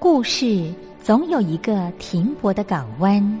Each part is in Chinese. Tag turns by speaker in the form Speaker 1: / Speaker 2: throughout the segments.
Speaker 1: 故事总有一个停泊的港湾。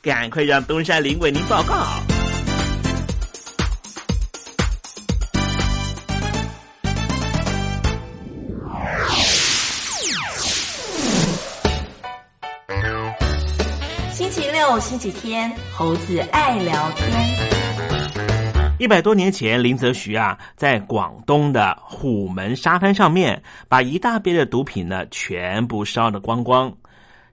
Speaker 2: 赶快让东山林为您报告。
Speaker 3: 星期六、星期天，猴子爱聊天。
Speaker 2: 一百多年前，林则徐啊，在广东的虎门沙滩上面，把一大杯的毒品呢，全部烧得光光。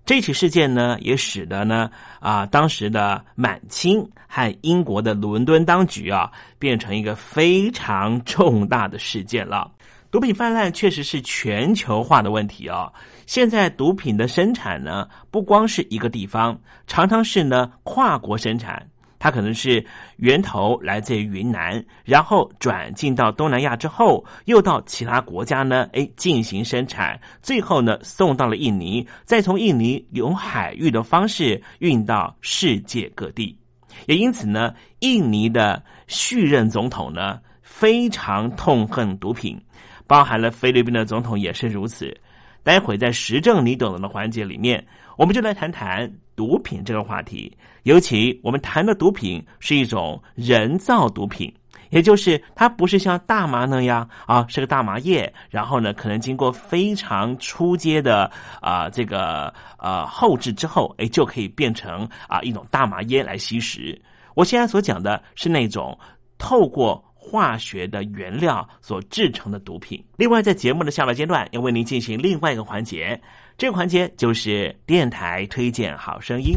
Speaker 2: 这起事件呢，也使得呢啊，当时的满清和英国的伦敦当局啊，变成一个非常重大的事件了。毒品泛滥确实是全球化的问题啊。现在毒品的生产呢，不光是一个地方，常常是呢跨国生产。它可能是源头来自于云南，然后转进到东南亚之后，又到其他国家呢，哎进行生产，最后呢送到了印尼，再从印尼用海域的方式运到世界各地。也因此呢，印尼的续任总统呢非常痛恨毒品，包含了菲律宾的总统也是如此。待会在时政你懂得的环节里面，我们就来谈谈毒品这个话题。尤其我们谈的毒品是一种人造毒品，也就是它不是像大麻那样啊，是个大麻叶，然后呢，可能经过非常初阶的啊这个呃后置之后，哎，就可以变成啊一种大麻烟来吸食。我现在所讲的是那种透过。化学的原料所制成的毒品。另外，在节目的下半阶段，要为您进行另外一个环节，这个环节就是电台推荐好声音。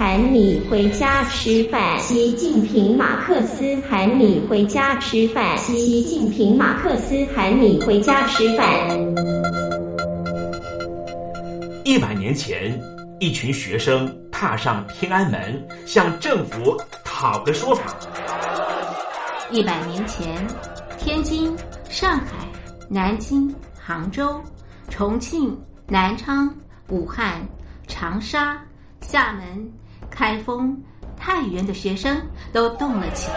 Speaker 4: 喊你回家吃饭。习近平马克思喊你回家吃饭。习近平马克思喊你回家吃饭。
Speaker 2: 一百年前，一群学生踏上天安门，向政府讨个说法。
Speaker 3: 一百年前，天津、上海、南京、杭州、重庆、南昌、武汉。长沙、厦门、开封、太原的学生都动了起来。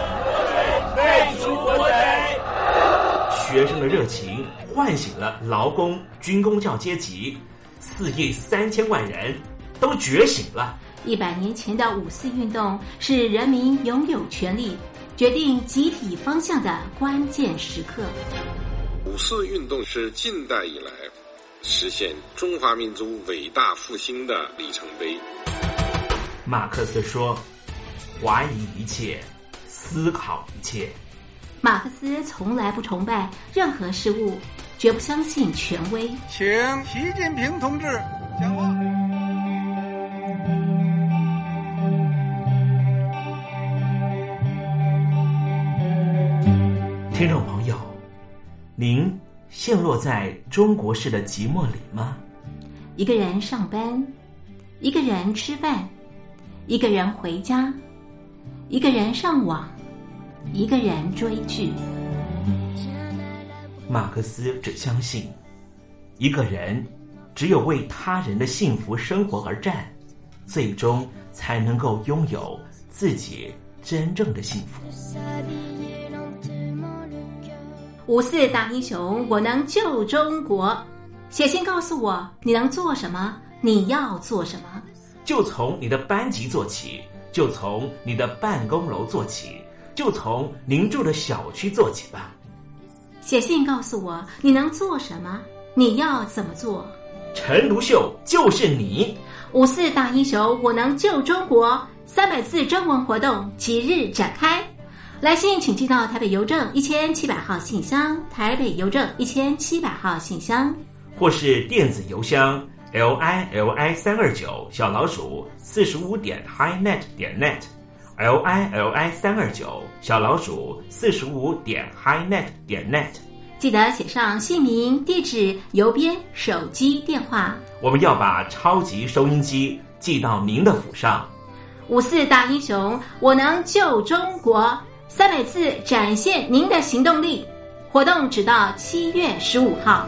Speaker 2: 学生的热情唤醒了劳工、军工教阶级，四亿三千万人都觉醒了。
Speaker 3: 一百年前的五四运动是人民拥有权利、决定集体方向的关键时刻。
Speaker 5: 五四运动是近代以来。实现中华民族伟大复兴的里程碑。
Speaker 2: 马克思说：“怀疑一切，思考一切。
Speaker 3: 马克思从来不崇拜任何事物，绝不相信权威。
Speaker 6: 请习近平同志讲话。
Speaker 2: 听众朋友，您陷落在中国式的寂寞里吗？
Speaker 3: 一个人上班，一个人吃饭，一个人回家，一个人上网，一个人追剧。
Speaker 2: 马克思只相信，一个人只有为他人的幸福生活而战，最终才能够拥有自己真正的幸福。
Speaker 3: 五四大英雄，我能救中国。写信告诉我你能做什么，你要做什么。
Speaker 2: 就从你的班级做起，就从你的办公楼做起，就从您住的小区做起吧。
Speaker 3: 写信告诉我你能做什么，你要怎么做。
Speaker 2: 陈独秀就是你。
Speaker 3: 五四大英雄，我能救中国。三百字征文活动即日展开。来信请寄到台北邮政一千七百号信箱，台北邮政一千七百号信箱，
Speaker 2: 或是电子邮箱 l i l i 三二九小老鼠四十五点 highnet 点 net，l i l i 三二九小老鼠四十五点 highnet 点 net。
Speaker 3: 记得写上姓名、地址、邮编、手机电话。
Speaker 2: 我们要把超级收音机寄到您的府上。
Speaker 3: 五四大英雄，我能救中国。三百字展现您的行动力，活动只到七月十五号。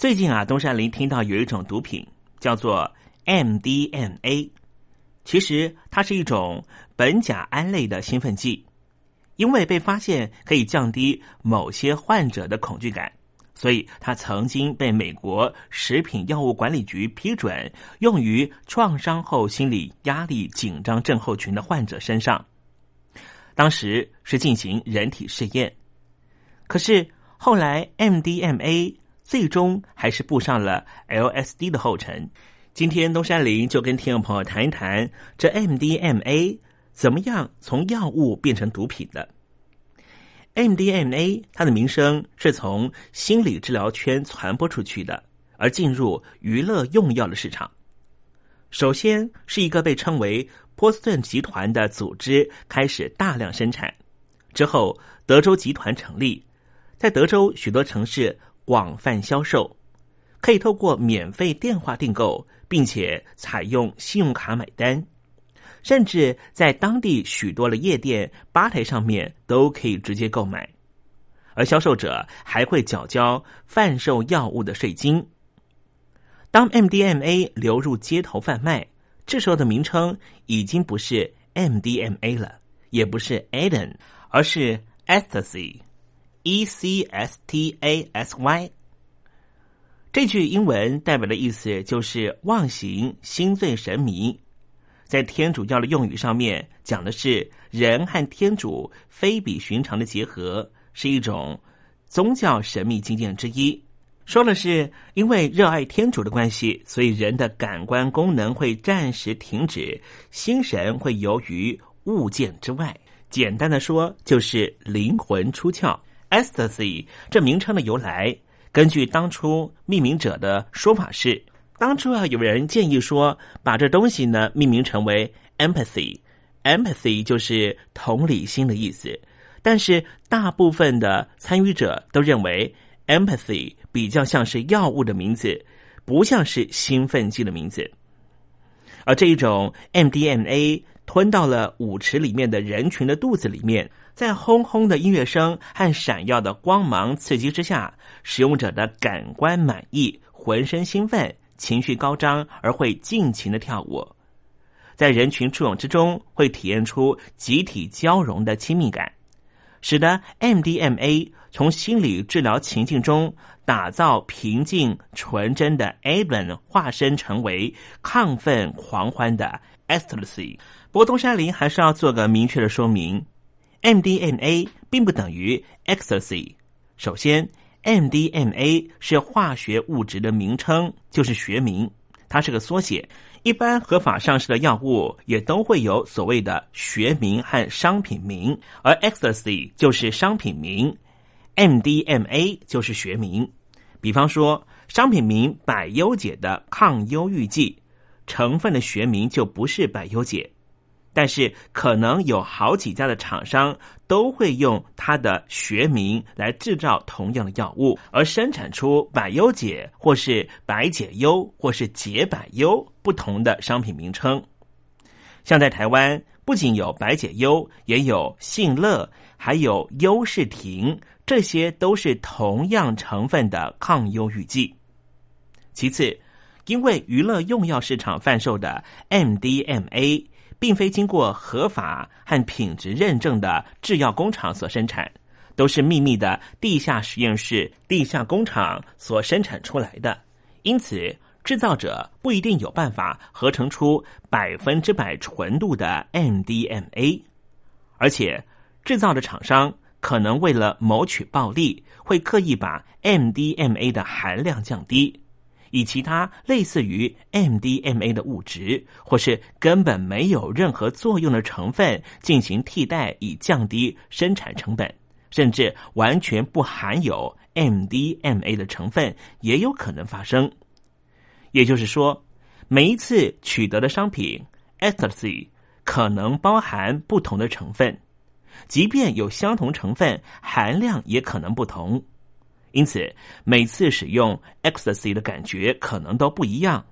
Speaker 2: 最近啊，东山林听到有一种毒品叫做 MDMA，其实它是一种苯甲胺类的兴奋剂，因为被发现可以降低某些患者的恐惧感，所以它曾经被美国食品药物管理局批准用于创伤后心理压力紧张症候群的患者身上。当时是进行人体试验，可是后来 MDMA。最终还是步上了 LSD 的后尘。今天东山林就跟听众朋友谈一谈这 MDMA 怎么样从药物变成毒品的。MDMA 它的名声是从心理治疗圈传播出去的，而进入娱乐用药的市场。首先是一个被称为波士顿集团的组织开始大量生产，之后德州集团成立，在德州许多城市。广泛销售，可以透过免费电话订购，并且采用信用卡买单，甚至在当地许多的夜店吧台上面都可以直接购买，而销售者还会缴交贩售药物的税金。当 MDMA 流入街头贩卖，这时候的名称已经不是 MDMA 了，也不是 Aden，而是 Ecstasy。E C S T A S Y，这句英文代表的意思就是忘形、心醉神迷。在天主教的用语上面，讲的是人和天主非比寻常的结合，是一种宗教神秘经验之一。说的是因为热爱天主的关系，所以人的感官功能会暂时停止，心神会游于物件之外。简单的说，就是灵魂出窍。Ecstasy 这名称的由来，根据当初命名者的说法是，当初啊有人建议说，把这东西呢命名成为 Empathy，Empathy 就是同理心的意思。但是大部分的参与者都认为 Empathy 比较像是药物的名字，不像是兴奋剂的名字。而这一种 MDMA 吞到了舞池里面的人群的肚子里面。在轰轰的音乐声和闪耀的光芒刺激之下，使用者的感官满意，浑身兴奋，情绪高涨，而会尽情的跳舞。在人群簇拥之中，会体验出集体交融的亲密感，使得 MDMA 从心理治疗情境中打造平静纯真的 A 本，化身成为亢奋狂欢的 Ecstasy。不过东山林还是要做个明确的说明。MDMA 并不等于 Ecstasy。首先，MDMA 是化学物质的名称，就是学名，它是个缩写。一般合法上市的药物也都会有所谓的学名和商品名，而 Ecstasy 就是商品名，MDMA 就是学名。比方说，商品名百忧解的抗忧郁剂，成分的学名就不是百忧解。但是，可能有好几家的厂商都会用它的学名来制造同样的药物，而生产出百优解或是百解忧或是解百忧不同的商品名称。像在台湾，不仅有百解忧，也有信乐，还有优士婷，这些都是同样成分的抗忧郁剂。其次，因为娱乐用药市场贩售的 MDMA。并非经过合法和品质认证的制药工厂所生产，都是秘密的地下实验室、地下工厂所生产出来的。因此，制造者不一定有办法合成出百分之百纯度的 MDMA，而且制造的厂商可能为了谋取暴利，会刻意把 MDMA 的含量降低。以其他类似于 MDMA 的物质，或是根本没有任何作用的成分进行替代，以降低生产成本，甚至完全不含有 MDMA 的成分也有可能发生。也就是说，每一次取得的商品 Ecstasy 可能包含不同的成分，即便有相同成分，含量也可能不同。因此，每次使用 ecstasy 的感觉可能都不一样，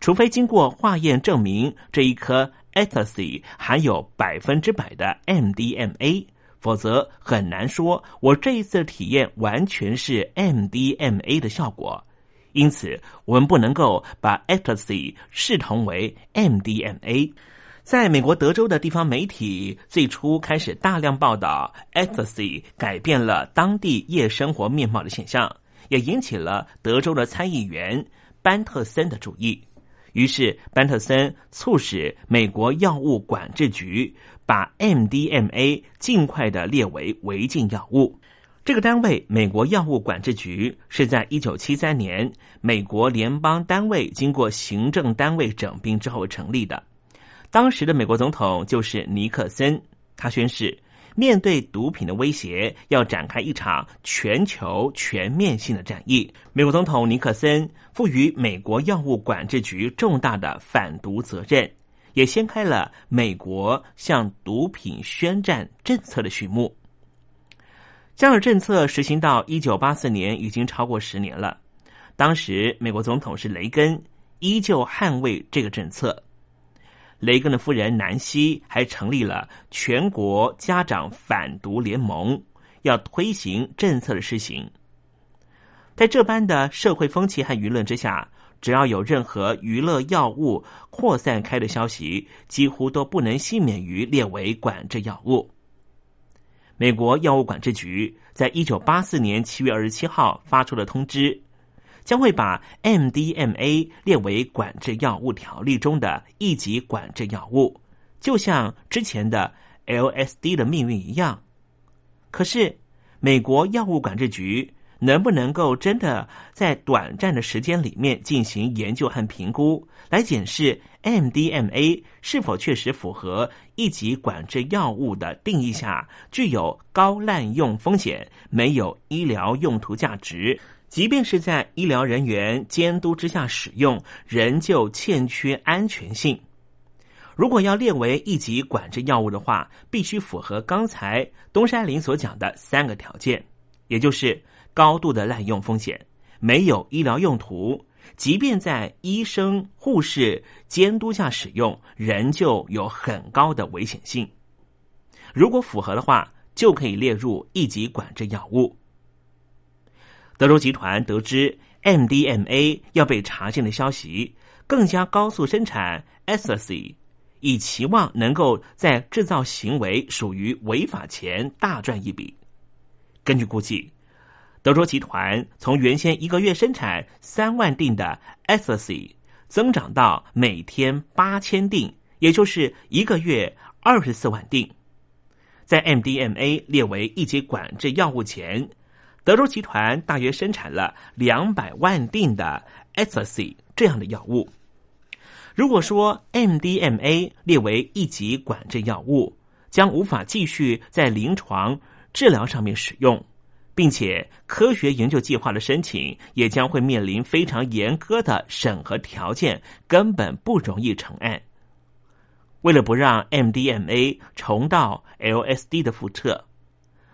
Speaker 2: 除非经过化验证明这一颗 ecstasy 含有百分之百的 MDMA，否则很难说我这一次的体验完全是 MDMA 的效果。因此，我们不能够把 ecstasy 视同为 MDMA。在美国德州的地方媒体最初开始大量报道 ecstasy 改变了当地夜生活面貌的现象，也引起了德州的参议员班特森的注意。于是，班特森促使美国药物管制局把 MDMA 尽快的列为违禁药物。这个单位美国药物管制局是在一九七三年美国联邦单位经过行政单位整并之后成立的。当时的美国总统就是尼克森，他宣誓面对毒品的威胁，要展开一场全球全面性的战役。美国总统尼克森赋予美国药物管制局重大的反毒责任，也掀开了美国向毒品宣战政策的序幕。这样的政策实行到一九八四年，已经超过十年了。当时美国总统是雷根，依旧捍卫这个政策。雷根的夫人南希还成立了全国家长反毒联盟，要推行政策的施行。在这般的社会风气和舆论之下，只要有任何娱乐药物扩散开的消息，几乎都不能幸免于列为管制药物。美国药物管制局在一九八四年七月二十七号发出了通知，将会把 MDMA 列为管制药物条例中的一级管制药物，就像之前的 LSD 的命运一样。可是，美国药物管制局能不能够真的在短暂的时间里面进行研究和评估，来检视 MDMA 是否确实符合一级管制药物的定义下，具有高滥用风险，没有医疗用途价值？即便是在医疗人员监督之下使用，仍旧欠缺安全性。如果要列为一级管制药物的话，必须符合刚才东山林所讲的三个条件，也就是高度的滥用风险，没有医疗用途。即便在医生、护士监督下使用，仍旧有很高的危险性。如果符合的话，就可以列入一级管制药物。德州集团得知 MDMA 要被查禁的消息，更加高速生产 ecstasy，以期望能够在制造行为属于违法前大赚一笔。根据估计。德州集团从原先一个月生产三万锭的 ecstasy，增长到每天八千锭，也就是一个月二十四万锭。在 MDMA 列为一级管制药物前，德州集团大约生产了两百万锭的 e c s t 这样的药物。如果说 MDMA 列为一级管制药物，将无法继续在临床治疗上面使用。并且，科学研究计划的申请也将会面临非常严苛的审核条件，根本不容易成案。为了不让 MDMA 重蹈 LSD 的覆辙，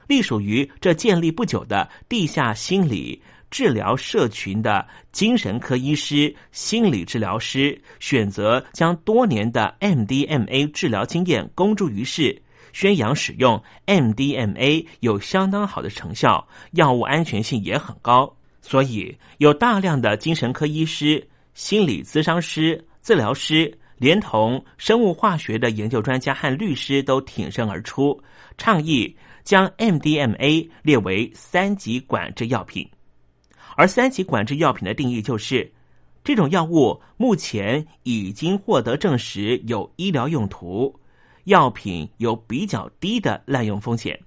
Speaker 2: 隶属于这建立不久的地下心理治疗社群的精神科医师、心理治疗师，选择将多年的 MDMA 治疗经验公诸于世。宣扬使用 MDMA 有相当好的成效，药物安全性也很高，所以有大量的精神科医师、心理咨商师、治疗师，连同生物化学的研究专家和律师都挺身而出，倡议将 MDMA 列为三级管制药品。而三级管制药品的定义就是，这种药物目前已经获得证实有医疗用途。药品有比较低的滥用风险，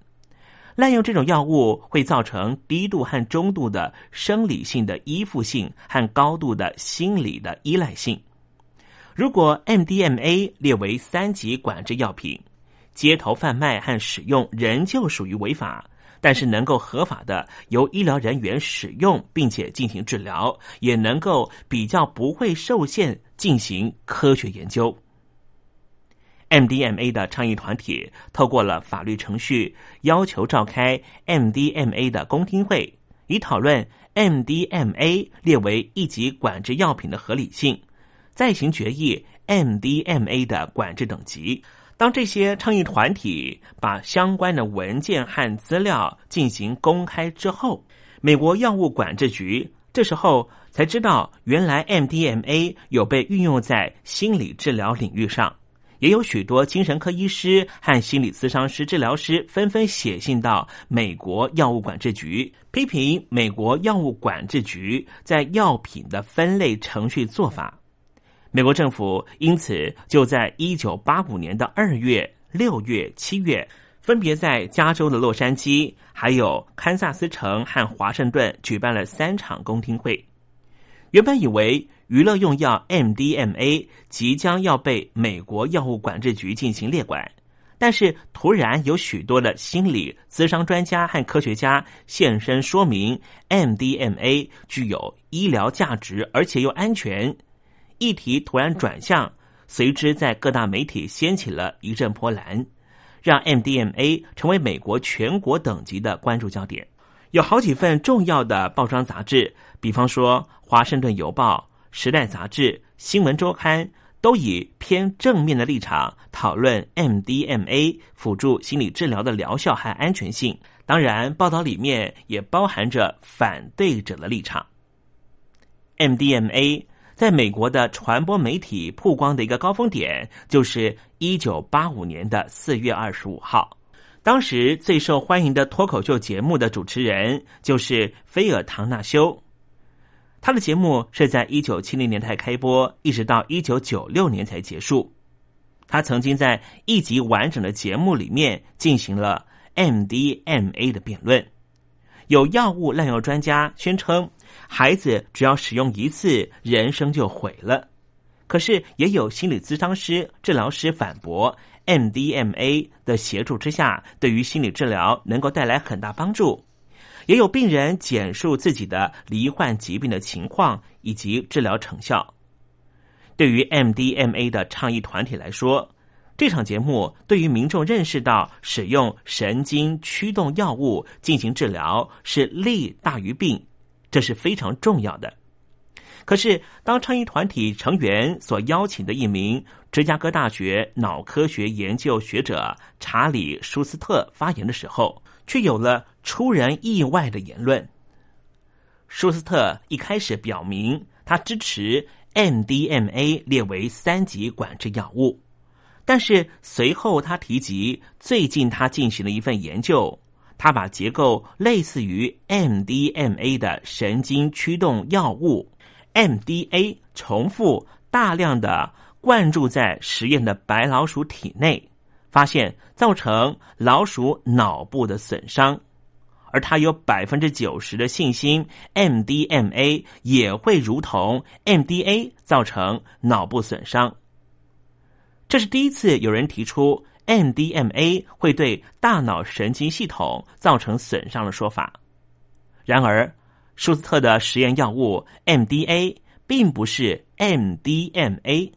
Speaker 2: 滥用这种药物会造成低度和中度的生理性的依附性和高度的心理的依赖性。如果 MDMA 列为三级管制药品，街头贩卖和使用仍旧属于违法，但是能够合法的由医疗人员使用并且进行治疗，也能够比较不会受限进行科学研究。MDMA 的倡议团体透过了法律程序，要求召开 MDMA 的公听会，以讨论 MDMA 列为一级管制药品的合理性，再行决议 MDMA 的管制等级。当这些倡议团体把相关的文件和资料进行公开之后，美国药物管制局这时候才知道，原来 MDMA 有被运用在心理治疗领域上。也有许多精神科医师和心理咨商师、治疗师纷纷写信到美国药物管制局，批评美国药物管制局在药品的分类程序做法。美国政府因此就在一九八五年的二月、六月、七月分别在加州的洛杉矶、还有堪萨斯城和华盛顿举办了三场公听会。原本以为娱乐用药 MDMA 即将要被美国药物管制局进行列管。但是，突然有许多的心理咨商专家和科学家现身说明，MDMA 具有医疗价值，而且又安全。议题突然转向，随之在各大媒体掀起了一阵波澜，让 MDMA 成为美国全国等级的关注焦点。有好几份重要的报章杂志，比方说《华盛顿邮报》、《时代杂志》、《新闻周刊》。都以偏正面的立场讨论 MDMA 辅助心理治疗的疗效和安全性。当然，报道里面也包含着反对者的立场。MDMA 在美国的传播媒体曝光的一个高峰点，就是一九八五年的四月二十五号。当时最受欢迎的脱口秀节目的主持人就是菲尔·唐纳修。他的节目是在一九七零年代开播，一直到一九九六年才结束。他曾经在一集完整的节目里面进行了 MDMA 的辩论。有药物滥用专家宣称，孩子只要使用一次，人生就毁了。可是也有心理咨商师、治疗师反驳，MDMA 的协助之下，对于心理治疗能够带来很大帮助。也有病人简述自己的罹患疾病的情况以及治疗成效。对于 MDMA 的倡议团体来说，这场节目对于民众认识到使用神经驱动药物进行治疗是利大于弊，这是非常重要的。可是，当倡议团体成员所邀请的一名芝加哥大学脑科学研究学者查理·舒斯特发言的时候，却有了出人意外的言论。舒斯特一开始表明他支持 MDMA 列为三级管制药物，但是随后他提及最近他进行了一份研究，他把结构类似于 MDMA 的神经驱动药物 MDA 重复大量的灌注在实验的白老鼠体内。发现造成老鼠脑部的损伤，而他有百分之九十的信心，MDMA 也会如同 MDA 造成脑部损伤。这是第一次有人提出 MDMA 会对大脑神经系统造成损伤的说法。然而，舒斯特的实验药物 MDA 并不是 MDMA，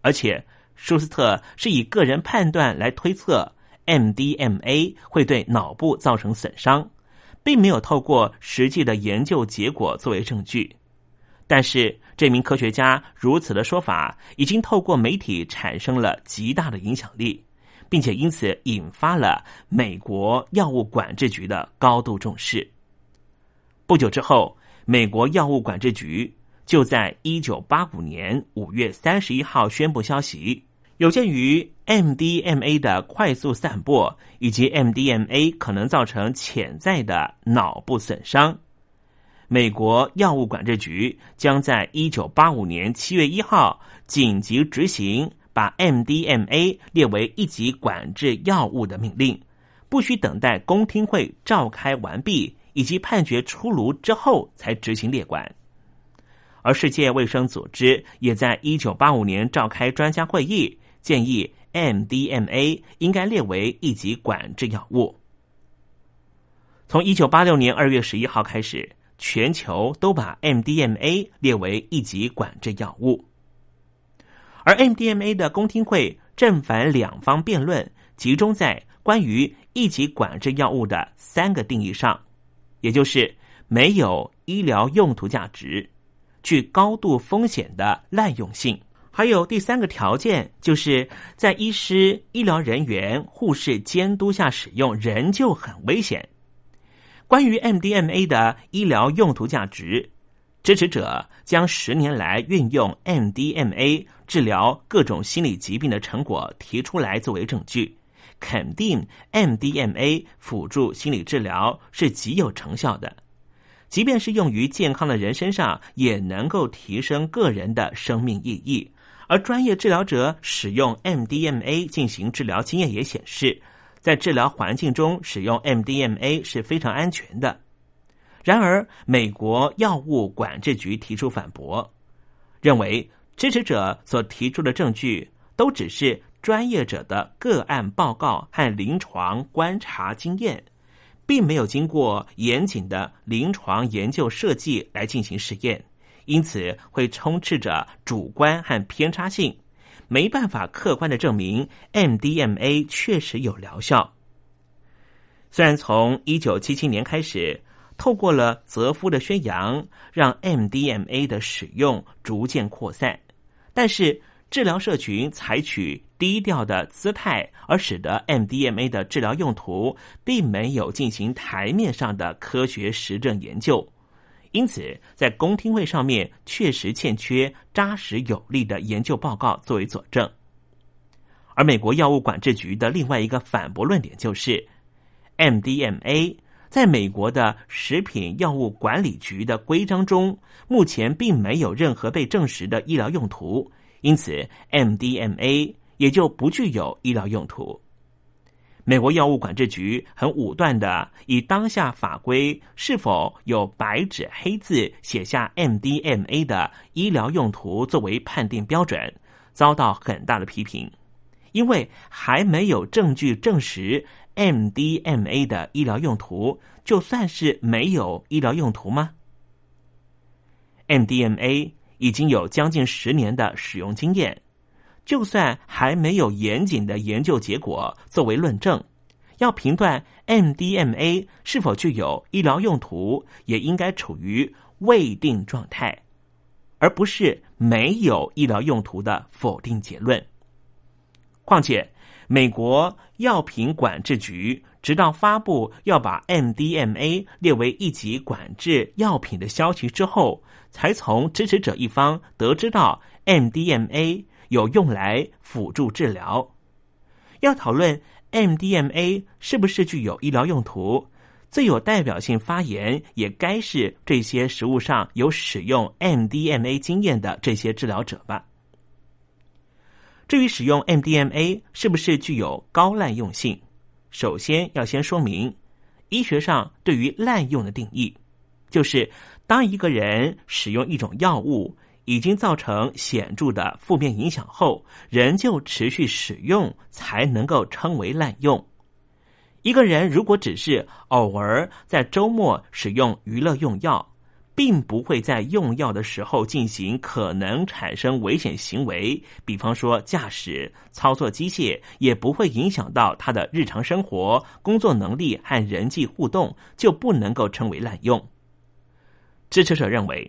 Speaker 2: 而且。舒斯特是以个人判断来推测 MDMA 会对脑部造成损伤，并没有透过实际的研究结果作为证据。但是，这名科学家如此的说法已经透过媒体产生了极大的影响力，并且因此引发了美国药物管制局的高度重视。不久之后，美国药物管制局。就在一九八五年五月三十一号宣布消息，有鉴于 MDMA 的快速散播以及 MDMA 可能造成潜在的脑部损伤，美国药物管制局将在一九八五年七月一号紧急执行把 MDMA 列为一级管制药物的命令，不需等待公听会召开完毕以及判决出炉之后才执行列管。而世界卫生组织也在一九八五年召开专家会议，建议 MDMA 应该列为一级管制药物。从一九八六年二月十一号开始，全球都把 MDMA 列为一级管制药物。而 MDMA 的公听会正反两方辩论，集中在关于一级管制药物的三个定义上，也就是没有医疗用途价值。具高度风险的滥用性，还有第三个条件，就是在医师、医疗人员、护士监督下使用，仍旧很危险。关于 MDMA 的医疗用途价值，支持者将十年来运用 MDMA 治疗各种心理疾病的成果提出来作为证据，肯定 MDMA 辅助心理治疗是极有成效的。即便是用于健康的人身上，也能够提升个人的生命意义。而专业治疗者使用 MDMA 进行治疗经验也显示，在治疗环境中使用 MDMA 是非常安全的。然而，美国药物管制局提出反驳，认为支持者所提出的证据都只是专业者的个案报告和临床观察经验，并没有经过严谨的临床研究设计来进行实验，因此会充斥着主观和偏差性，没办法客观的证明 MDMA 确实有疗效。虽然从一九七七年开始。透过了泽夫的宣扬，让 MDMA 的使用逐渐扩散，但是治疗社群采取低调的姿态，而使得 MDMA 的治疗用途并没有进行台面上的科学实证研究，因此在公听会上面确实欠缺扎实有力的研究报告作为佐证。而美国药物管制局的另外一个反驳论点就是，MDMA。在美国的食品药物管理局的规章中，目前并没有任何被证实的医疗用途，因此 MDMA 也就不具有医疗用途。美国药物管制局很武断的以当下法规是否有白纸黑字写下 MDMA 的医疗用途作为判定标准，遭到很大的批评，因为还没有证据证实。MDMA 的医疗用途就算是没有医疗用途吗？MDMA 已经有将近十年的使用经验，就算还没有严谨的研究结果作为论证，要评断 MDMA 是否具有医疗用途，也应该处于未定状态，而不是没有医疗用途的否定结论。况且。美国药品管制局直到发布要把 MDMA 列为一级管制药品的消息之后，才从支持者一方得知到 MDMA 有用来辅助治疗。要讨论 MDMA 是不是具有医疗用途，最有代表性发言也该是这些食物上有使用 MDMA 经验的这些治疗者吧。至于使用 MDMA 是不是具有高滥用性，首先要先说明，医学上对于滥用的定义，就是当一个人使用一种药物已经造成显著的负面影响后，仍旧持续使用，才能够称为滥用。一个人如果只是偶尔在周末使用娱乐用药，并不会在用药的时候进行可能产生危险行为，比方说驾驶、操作机械，也不会影响到他的日常生活、工作能力和人际互动，就不能够称为滥用。支持者认为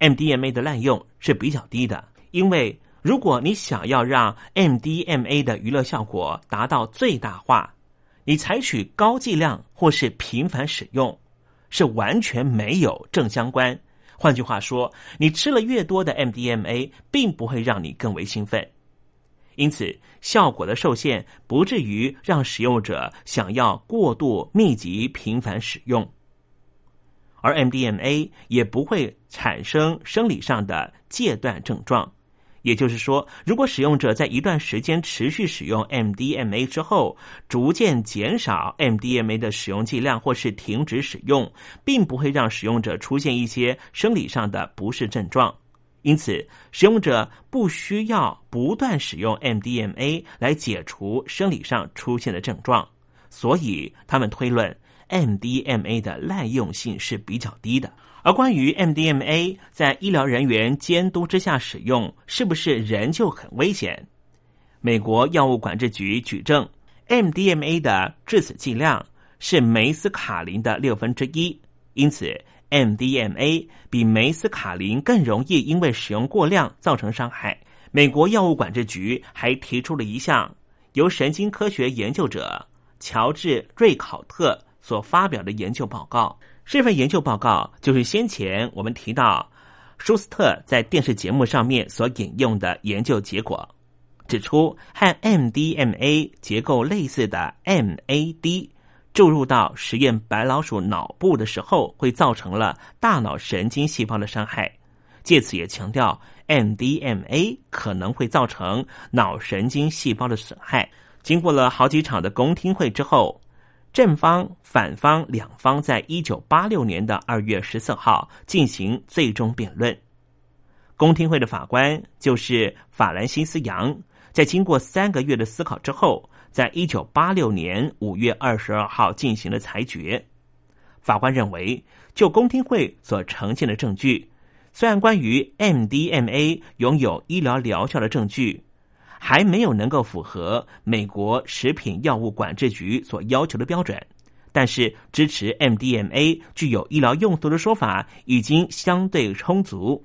Speaker 2: ，MDMA 的滥用是比较低的，因为如果你想要让 MDMA 的娱乐效果达到最大化，你采取高剂量或是频繁使用。是完全没有正相关。换句话说，你吃了越多的 MDMA，并不会让你更为兴奋，因此效果的受限不至于让使用者想要过度密集频繁使用，而 MDMA 也不会产生生理上的戒断症状。也就是说，如果使用者在一段时间持续使用 MDMA 之后，逐渐减少 MDMA 的使用剂量，或是停止使用，并不会让使用者出现一些生理上的不适症状。因此，使用者不需要不断使用 MDMA 来解除生理上出现的症状。所以，他们推论 MDMA 的滥用性是比较低的。而关于 MDMA 在医疗人员监督之下使用，是不是仍旧很危险？美国药物管制局举证，MDMA 的致死剂量是梅斯卡林的六分之一，因此 MDMA 比梅斯卡林更容易因为使用过量造成伤害。美国药物管制局还提出了一项由神经科学研究者乔治瑞考特所发表的研究报告。这份研究报告就是先前我们提到舒斯特在电视节目上面所引用的研究结果，指出和 MDMA 结构类似的 MAD 注入到实验白老鼠脑部的时候，会造成了大脑神经细胞的伤害。借此也强调 MDMA 可能会造成脑神经细胞的损害。经过了好几场的公听会之后，正方、反方两方在一九八六年的二月十四号进行最终辩论。公听会的法官就是法兰西斯·杨，在经过三个月的思考之后，在一九八六年五月二十二号进行了裁决。法官认为，就公听会所呈现的证据，虽然关于 MDMA 拥有医疗疗效的证据，还没有能够符合美国食品药物管制局所要求的标准，但是支持 MDMA 具有医疗用途的说法已经相对充足。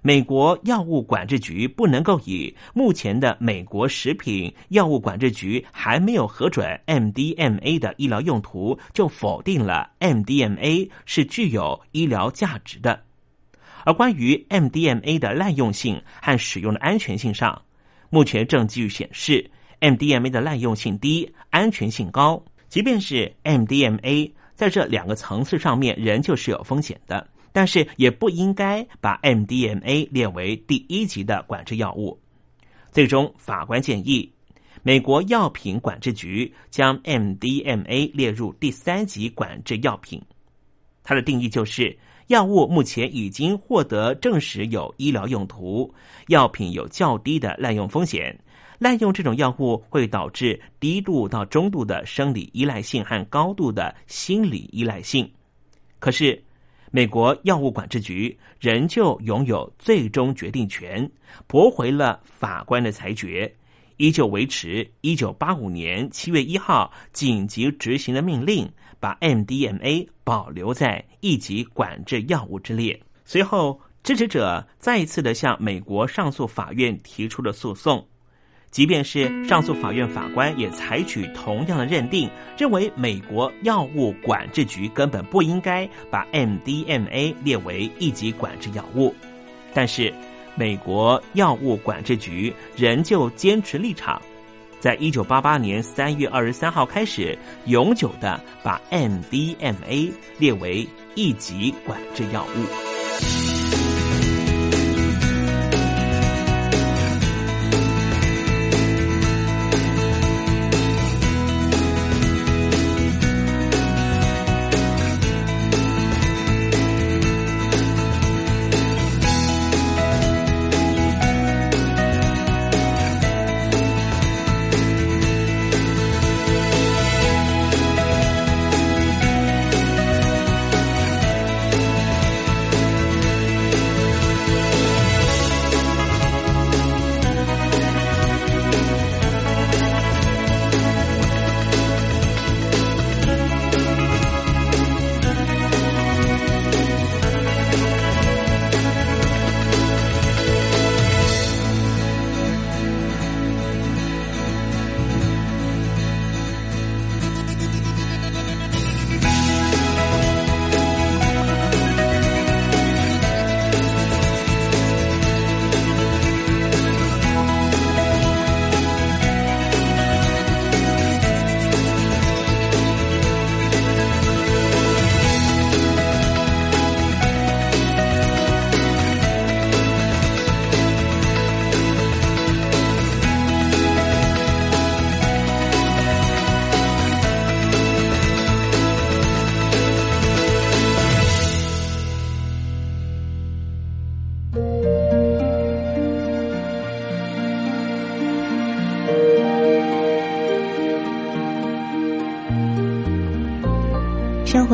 Speaker 2: 美国药物管制局不能够以目前的美国食品药物管制局还没有核准 MDMA 的医疗用途，就否定了 MDMA 是具有医疗价值的。而关于 MDMA 的滥用性和使用的安全性上，目前证据显示，MDMA 的滥用性低，安全性高。即便是 MDMA 在这两个层次上面仍旧是有风险的。但是也不应该把 MDMA 列为第一级的管制药物。最终，法官建议美国药品管制局将 MDMA 列入第三级管制药品。它的定义就是：药物目前已经获得证实有医疗用途，药品有较低的滥用风险。滥用这种药物会导致低度到中度的生理依赖性和高度的心理依赖性。可是。美国药物管制局仍旧拥有最终决定权，驳回了法官的裁决，依旧维持一九八五年七月一号紧急执行的命令，把 MDMA 保留在一级管制药物之列。随后，支持者再一次的向美国上诉法院提出了诉讼。即便是上诉法院法官也采取同样的认定，认为美国药物管制局根本不应该把 MDMA 列为一级管制药物。但是，美国药物管制局仍旧坚持立场，在一九八八年三月二十三号开始，永久的把 MDMA 列为一级管制药物。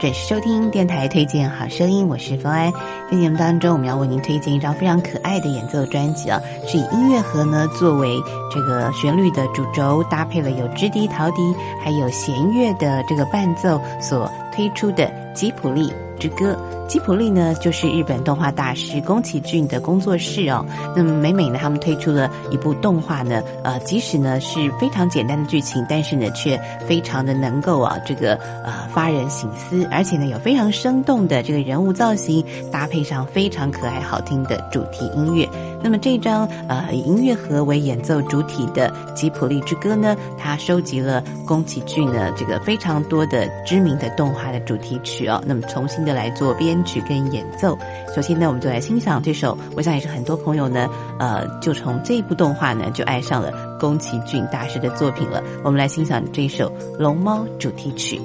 Speaker 7: 准时收听电台推荐好声音，我是冯安。在节目当中，我们要为您推荐一张非常可爱的演奏专辑啊，是以音乐盒呢作为这个旋律的主轴，搭配了有直笛、陶笛还有弦乐的这个伴奏所推出的吉普力之歌。吉普力呢，就是日本动画大师宫崎骏的工作室哦。那么每每呢，他们推出了一部动画呢，呃，即使呢是非常简单的剧情，但是呢却非常的能够啊，这个呃发人省思，而且呢有非常生动的这个人物造型，搭配上非常可爱好听的主题音乐。那么这张呃以音乐盒为演奏主体的吉普力之歌呢，它收集了宫崎骏呢这个非常多的知名的动画的主题曲哦，那么重新的来做编。曲跟演奏，首先呢，我们就来欣赏这首，我想也是很多朋友呢，呃，就从这部动画呢，就爱上了宫崎骏大师的作品了。我们来欣赏这首《龙猫》主题曲。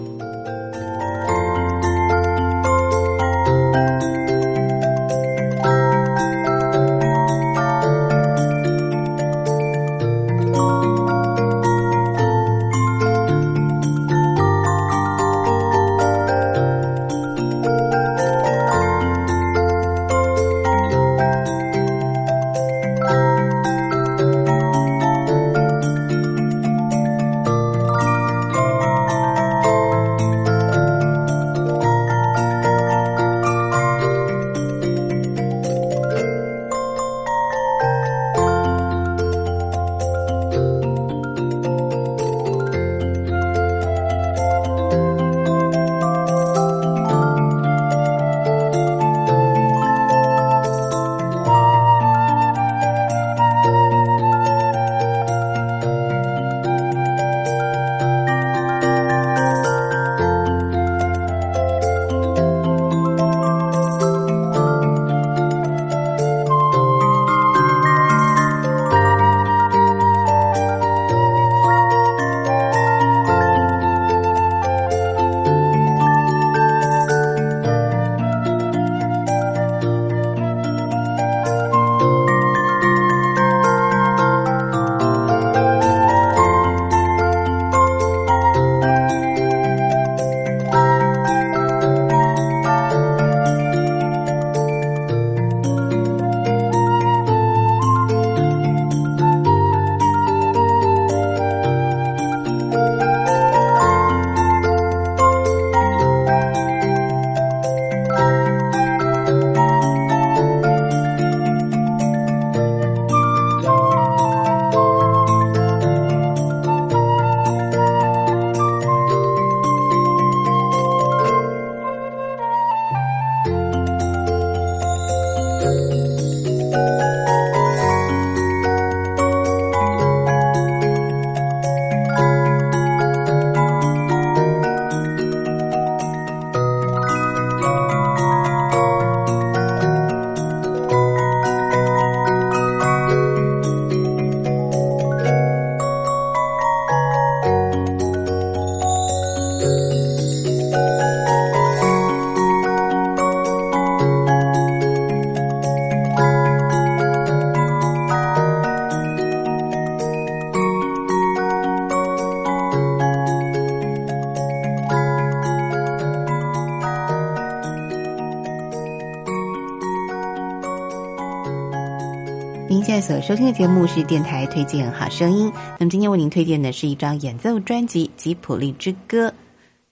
Speaker 7: 所收听的节目是电台推荐好声音。那么今天为您推荐的是一张演奏专辑《吉普力之歌》。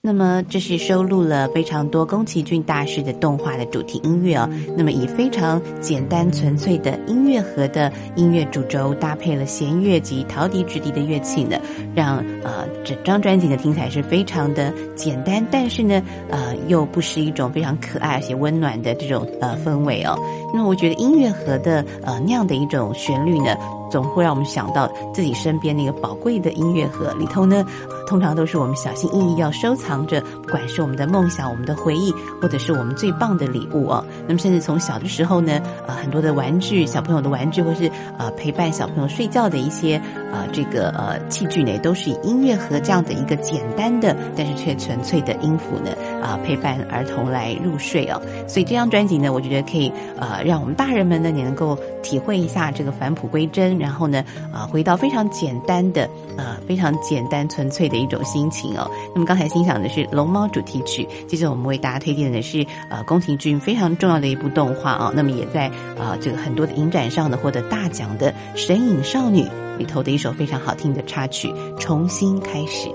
Speaker 7: 那么这是收录了非常多宫崎骏大师的动画的主题音乐哦。那么以非常简单纯粹的音乐盒的音乐主轴，搭配了弦乐及陶笛、质地的乐器呢，让呃整张专辑呢听起来是非常的简单，但是呢呃又不失一种非常可爱而且温暖的这种呃氛围哦。那我觉得音乐盒的呃那样的一种旋律呢。总会让我们想到自己身边那个宝贵的音乐盒里头呢，通常都是我们小心翼翼要收藏着，不管是我们的梦想、我们的回忆，或者是我们最棒的礼物哦。那么，甚至从小的时候呢，呃，很多的玩具，小朋友的玩具，或是呃陪伴小朋友睡觉的一些呃这个呃器具呢，都是以音乐盒这样的一个简单的，但是却纯粹的音符呢，啊陪伴儿童来入睡哦。所以这张专辑呢，我觉得可以呃让我们大人们呢也能够体会一下这个返璞归真，然后呢啊回到非常简单的呃非常简单纯粹的一种心情哦。那么刚才欣赏的是《龙猫》主题曲，接着我们为大家推荐的是呃宫崎骏非常重要的一部动画啊，那么也在啊这个很多的影展上呢获得大奖的《神隐少女》里头的一首非常好听的插曲《重新开始》。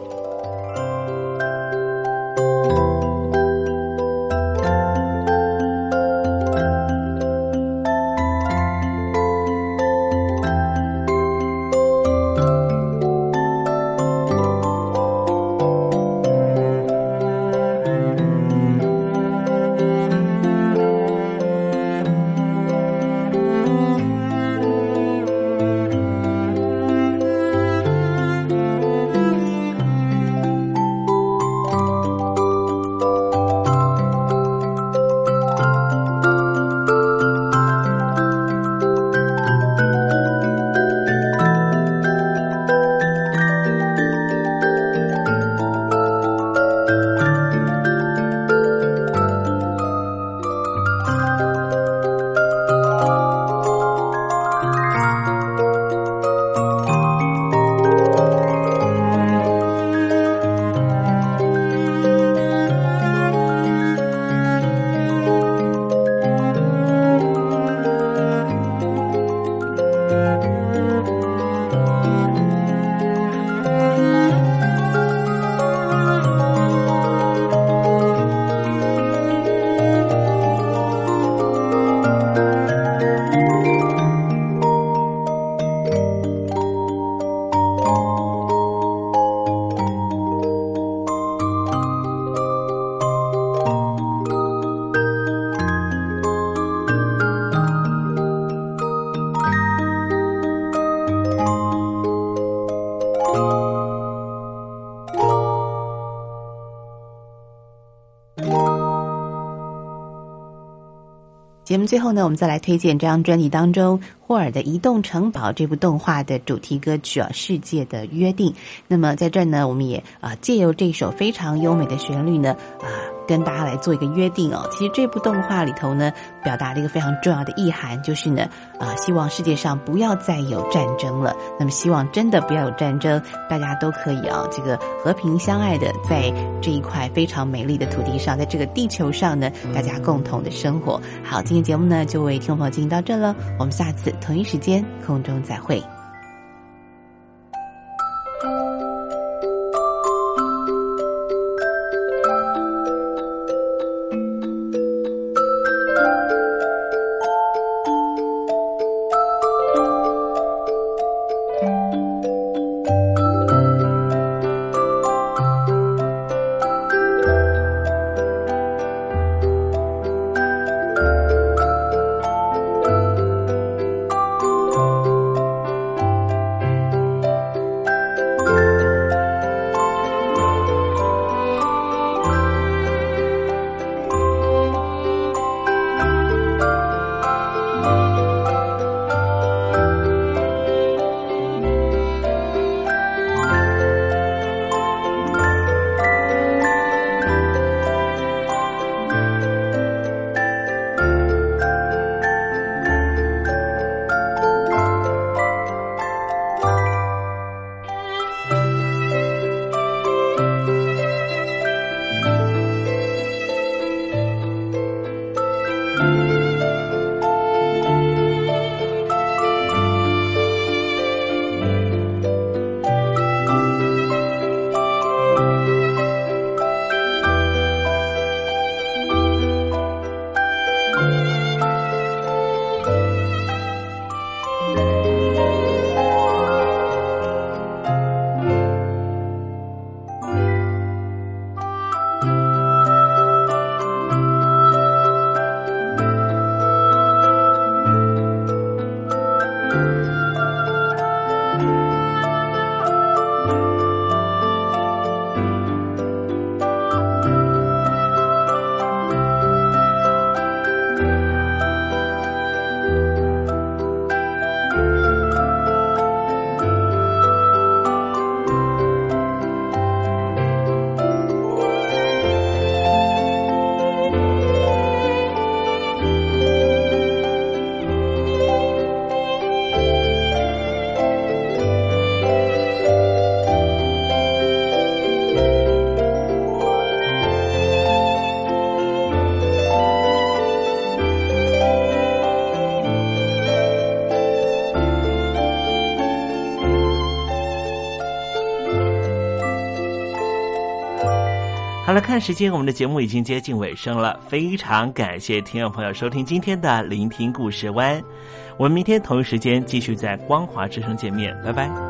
Speaker 7: 节目最后呢，我们再来推荐这张专辑当中霍尔的《移动城堡》这部动画的主题歌曲啊，《世界的约定》。那么在这儿呢，我们也啊借由这首非常优美的旋律呢，跟大家来做一个约定哦。其实这部动画里头呢，表达了一个非常重要的意涵，就是呢啊，希望世界上不要再有战争了。那么希望真的不要有战争，大家都可以啊这个和平相爱的在这一块非常美丽的土地上，在这个地球上呢，大家共同的生活。好，今天节目呢就为听众朋友进行到这了，我们下次同一时间空中再会。
Speaker 2: 时间，我们的节目已经接近尾声了，非常感谢听众朋友收听今天的聆听故事湾。我们明天同一时间继续在光华之声见面，拜拜。